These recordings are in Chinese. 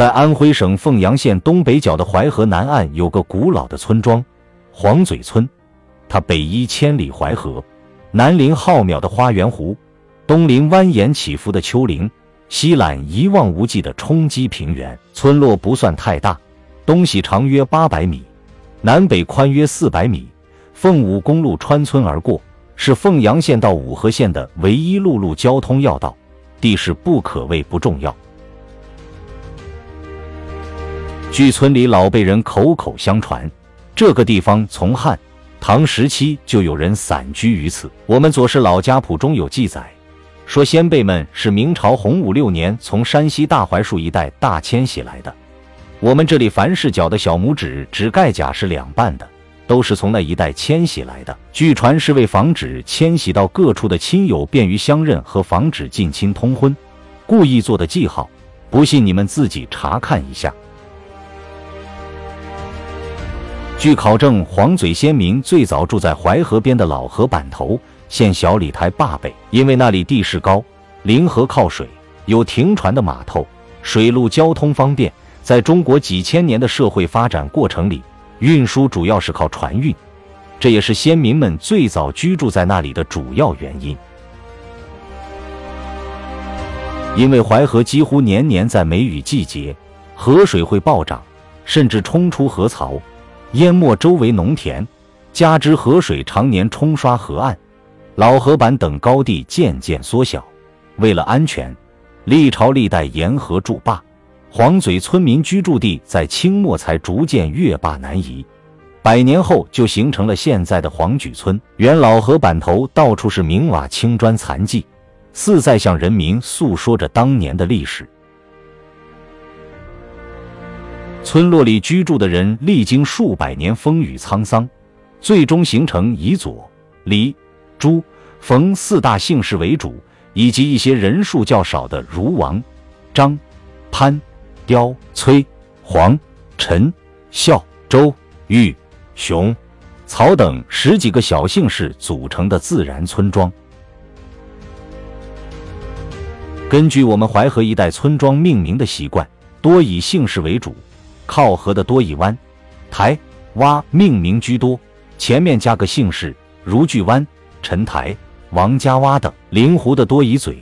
在安徽省凤阳县东北角的淮河南岸，有个古老的村庄——黄嘴村。它北依千里淮河，南临浩渺的花园湖，东临蜿蜒起伏的丘陵，西揽一望无际的冲积平原。村落不算太大，东西长约八百米，南北宽约四百米。凤武公路穿村而过，是凤阳县到五河县的唯一陆路交通要道，地势不可谓不重要。据村里老辈人口口相传，这个地方从汉、唐时期就有人散居于此。我们《左氏老家谱》中有记载，说先辈们是明朝洪武六年从山西大槐树一带大迁徙来的。我们这里凡是脚的小拇指指盖甲是两半的。都是从那一带迁徙来的，据传是为防止迁徙到各处的亲友便于相认和防止近亲通婚，故意做的记号。不信你们自己查看一下。据考证，黄嘴先民最早住在淮河边的老河板头，现小李台坝北，因为那里地势高，临河靠水，有停船的码头，水路交通方便。在中国几千年的社会发展过程里。运输主要是靠船运，这也是先民们最早居住在那里的主要原因。因为淮河几乎年年在梅雨季节，河水会暴涨，甚至冲出河槽，淹没周围农田。加之河水常年冲刷河岸，老河板等高地渐渐缩小。为了安全，历朝历代沿河筑坝。黄嘴村民居住地在清末才逐渐越坝南移，百年后就形成了现在的黄举村。原老河板头到处是明瓦青砖残迹，似在向人民诉说着当年的历史。村落里居住的人历经数百年风雨沧桑，最终形成以左、李、朱、冯四大姓氏为主，以及一些人数较少的如王、张、潘。刁、崔、黄、陈、孝、周、玉、熊、曹等十几个小姓氏组成的自然村庄。根据我们淮河一带村庄命名的习惯，多以姓氏为主，靠河的多以湾、台、洼命名居多，前面加个姓氏，如巨湾、陈台、王家洼等；临湖的多以嘴、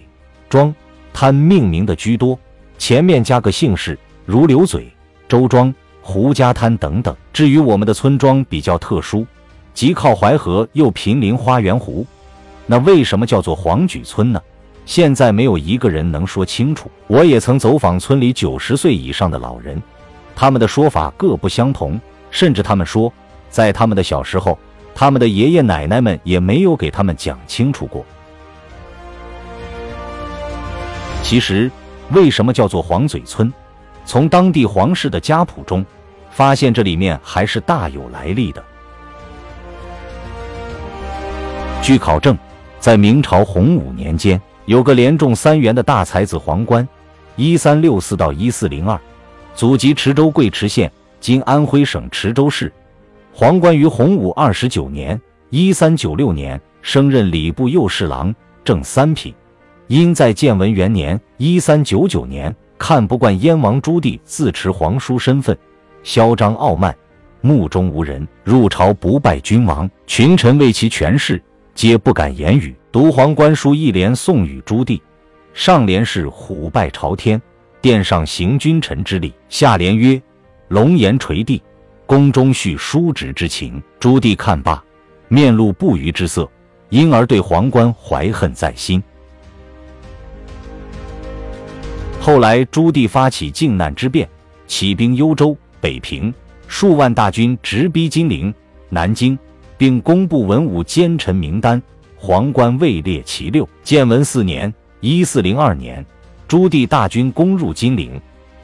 庄、滩命名的居多。前面加个姓氏，如刘嘴、周庄、胡家滩等等。至于我们的村庄比较特殊，即靠淮河又毗邻花园湖，那为什么叫做黄举村呢？现在没有一个人能说清楚。我也曾走访村里九十岁以上的老人，他们的说法各不相同，甚至他们说，在他们的小时候，他们的爷爷奶奶们也没有给他们讲清楚过。其实。为什么叫做黄嘴村？从当地皇室的家谱中，发现这里面还是大有来历的。据考证，在明朝洪武年间，有个连中三元的大才子皇冠，一三六四到一四零二，祖籍池州贵池县（今安徽省池州市）。皇冠于洪武二十九年（一三九六年）升任礼部右侍郎，正三品。因在建文元年（一三九九年）看不惯燕王朱棣自持皇叔身份，嚣张傲慢，目中无人，入朝不拜君王，群臣为其权势，皆不敢言语。读皇冠书一联送与朱棣，上联是虎拜朝天，殿上行君臣之礼；下联曰龙颜垂地，宫中叙叔侄之情。朱棣看罢，面露不愉之色，因而对皇冠怀恨在心。后来，朱棣发起靖难之变，起兵幽州、北平，数万大军直逼金陵、南京，并公布文武奸臣名单，皇冠位列其六。建文四年（一四零二年），朱棣大军攻入金陵，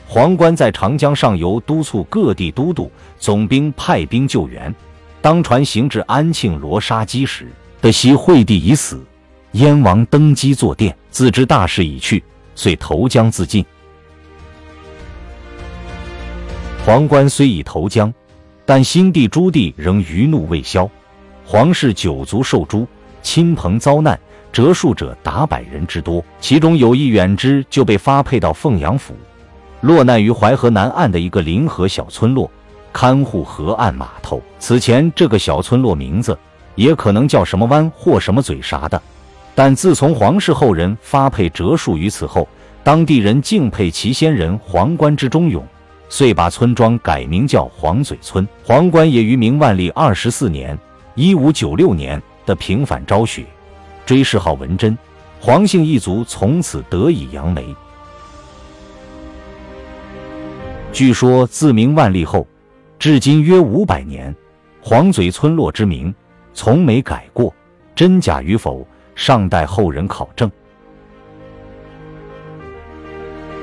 皇冠在长江上游督促各地都督、总兵派兵救援。当船行至安庆罗沙矶时，得悉惠帝已死，燕王登基坐殿，自知大势已去。遂投江自尽。皇冠虽已投江，但新帝朱棣仍余怒未消，皇室九族受诛，亲朋遭难，折数者达百人之多。其中有一远之就被发配到凤阳府，落难于淮河南岸的一个临河小村落，看护河岸码头。此前这个小村落名字也可能叫什么湾或什么嘴啥的，但自从皇室后人发配折数于此后，当地人敬佩其先人皇冠之忠勇。遂把村庄改名叫黄嘴村。皇冠也于明万历二十四年（一五九六年）的平反昭雪，追谥号文贞，黄姓一族从此得以扬眉。据说自明万历后，至今约五百年，黄嘴村落之名从没改过，真假与否尚待后人考证。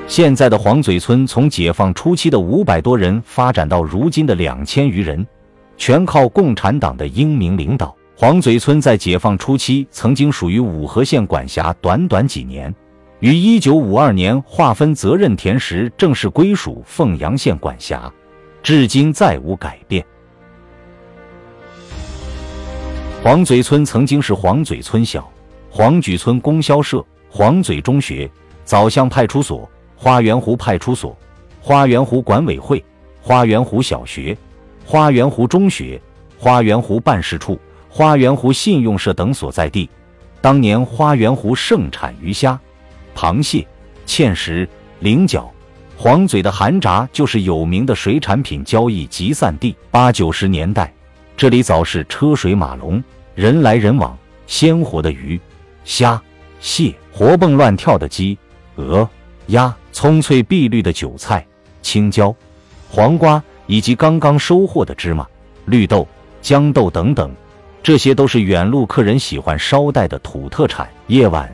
现在的黄嘴村从解放初期的五百多人发展到如今的两千余人，全靠共产党的英明领导。黄嘴村在解放初期曾经属于五河县管辖，短短几年，于一九五二年划分责任田时正式归属凤阳县管辖，至今再无改变。黄嘴村曾经是黄嘴村小、黄举村供销社、黄嘴中学、枣乡派出所。花园湖派出所、花园湖管委会、花园湖小学、花园湖中学、花园湖办事处、花园湖信用社等所在地。当年花园湖盛产鱼虾、螃蟹、芡实、菱角，黄嘴的寒闸就是有名的水产品交易集散地。八九十年代，这里早是车水马龙、人来人往，鲜活的鱼、虾、蟹，活蹦乱跳的鸡、鹅。鸭、葱翠碧绿的韭菜、青椒、黄瓜，以及刚刚收获的芝麻、绿豆、豇豆等等，这些都是远路客人喜欢捎带的土特产。夜晚，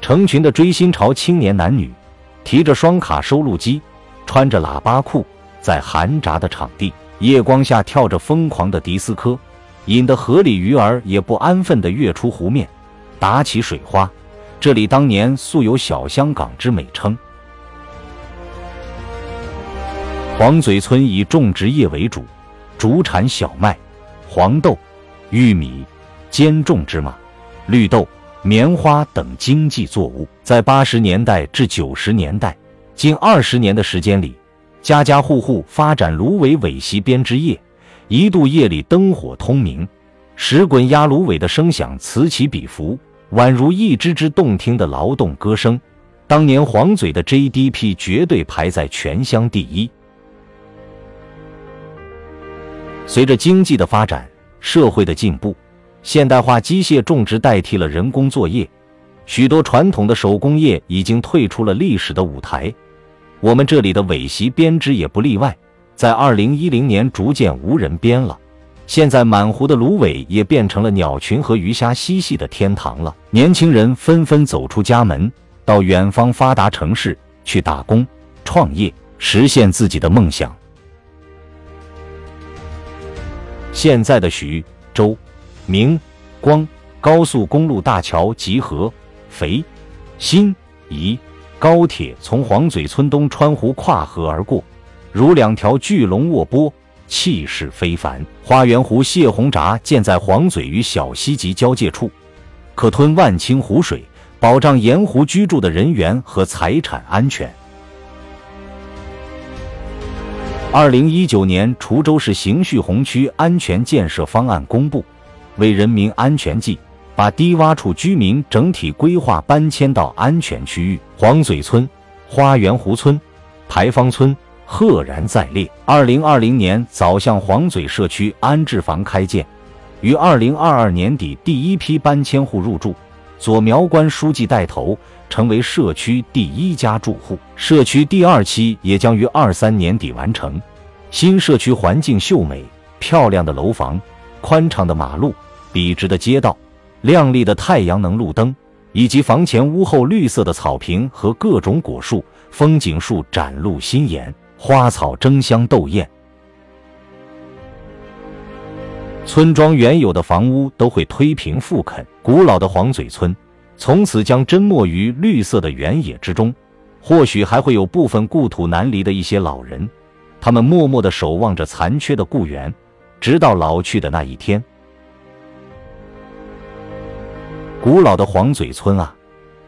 成群的追新潮青年男女，提着双卡收录机，穿着喇叭裤，在寒闸的场地，夜光下跳着疯狂的迪斯科，引得河里鱼儿也不安分地跃出湖面，打起水花。这里当年素有“小香港”之美称。黄嘴村以种植业为主，主产小麦、黄豆、玉米，兼种芝麻、绿豆、棉花等经济作物。在八十年代至九十年代，近二十年的时间里，家家户户发展芦苇苇席编织业，一度夜里灯火通明，石滚压芦苇的声响此起彼伏。宛如一支支动听的劳动歌声。当年黄嘴的 GDP 绝对排在全乡第一。随着经济的发展，社会的进步，现代化机械种植代替了人工作业，许多传统的手工业已经退出了历史的舞台。我们这里的尾席编织也不例外，在二零一零年逐渐无人编了。现在满湖的芦苇也变成了鸟群和鱼虾嬉戏的天堂了。年轻人纷纷走出家门，到远方发达城市去打工、创业，实现自己的梦想。现在的徐州、明光高速公路大桥集合，肥新宜高铁从黄嘴村东川湖跨河而过，如两条巨龙卧波。气势非凡。花园湖泄洪闸建在黄嘴与小西集交界处，可吞万顷湖水，保障沿湖居住的人员和财产安全。二零一九年，滁州市邢旭洪区安全建设方案公布，为人民安全计，把低洼处居民整体规划搬迁到安全区域。黄嘴村、花园湖村、牌坊村。赫然在列。二零二零年，早向黄嘴社区安置房开建，于二零二二年底第一批搬迁户入住，左苗关书记带头，成为社区第一家住户。社区第二期也将于二三年底完成。新社区环境秀美，漂亮的楼房，宽敞的马路，笔直的街道，亮丽的太阳能路灯，以及房前屋后绿色的草坪和各种果树、风景树展露新颜。花草争相斗艳，村庄原有的房屋都会推平复垦。古老的黄嘴村从此将沉没于绿色的原野之中。或许还会有部分故土难离的一些老人，他们默默的守望着残缺的故园，直到老去的那一天。古老的黄嘴村啊，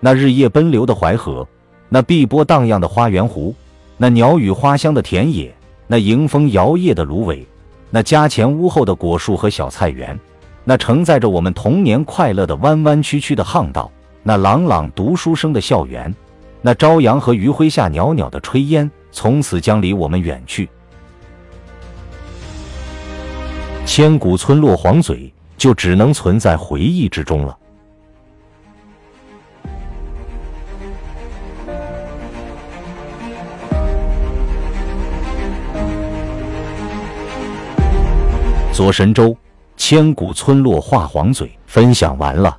那日夜奔流的淮河，那碧波荡漾的花园湖。那鸟语花香的田野，那迎风摇曳的芦苇，那家前屋后的果树和小菜园，那承载着我们童年快乐的弯弯曲曲的巷道，那朗朗读书声的校园，那朝阳和余晖下袅袅的炊烟，从此将离我们远去。千古村落黄嘴，就只能存在回忆之中了。左神州，千古村落画黄嘴，分享完了。